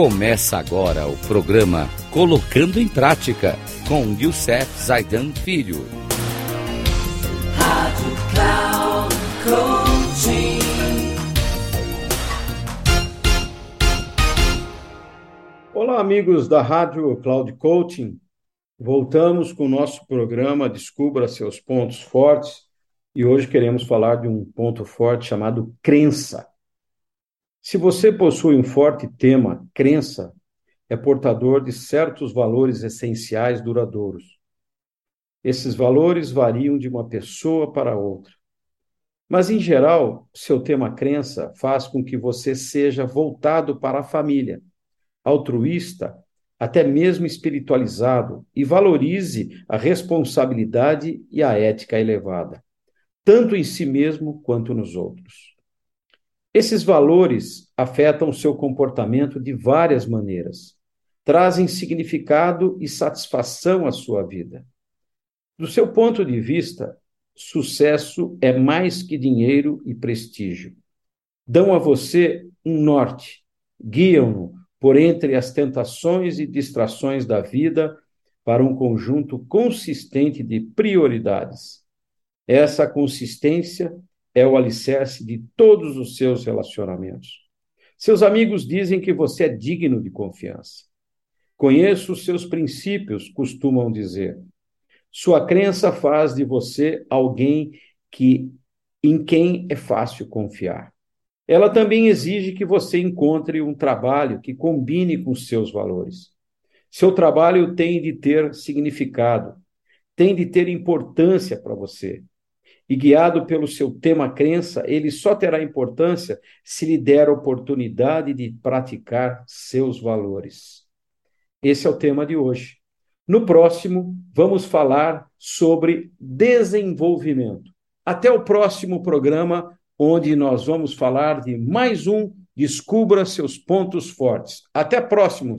Começa agora o programa Colocando em Prática com Youssef Zaidan Filho. Rádio Cloud Coaching. Olá, amigos da Rádio Cloud Coaching. Voltamos com o nosso programa Descubra seus pontos fortes e hoje queremos falar de um ponto forte chamado crença. Se você possui um forte tema, crença, é portador de certos valores essenciais duradouros. Esses valores variam de uma pessoa para outra. Mas, em geral, seu tema crença faz com que você seja voltado para a família, altruísta, até mesmo espiritualizado e valorize a responsabilidade e a ética elevada, tanto em si mesmo quanto nos outros. Esses valores afetam o seu comportamento de várias maneiras, trazem significado e satisfação à sua vida. Do seu ponto de vista, sucesso é mais que dinheiro e prestígio. Dão a você um norte, guiam-no por entre as tentações e distrações da vida para um conjunto consistente de prioridades. Essa consistência é o alicerce de todos os seus relacionamentos. Seus amigos dizem que você é digno de confiança. Conheço os seus princípios, costumam dizer. Sua crença faz de você alguém que em quem é fácil confiar. Ela também exige que você encontre um trabalho que combine com seus valores. Seu trabalho tem de ter significado, tem de ter importância para você e guiado pelo seu tema crença, ele só terá importância se lhe der a oportunidade de praticar seus valores. Esse é o tema de hoje. No próximo, vamos falar sobre desenvolvimento. Até o próximo programa, onde nós vamos falar de mais um Descubra seus pontos fortes. Até próximo.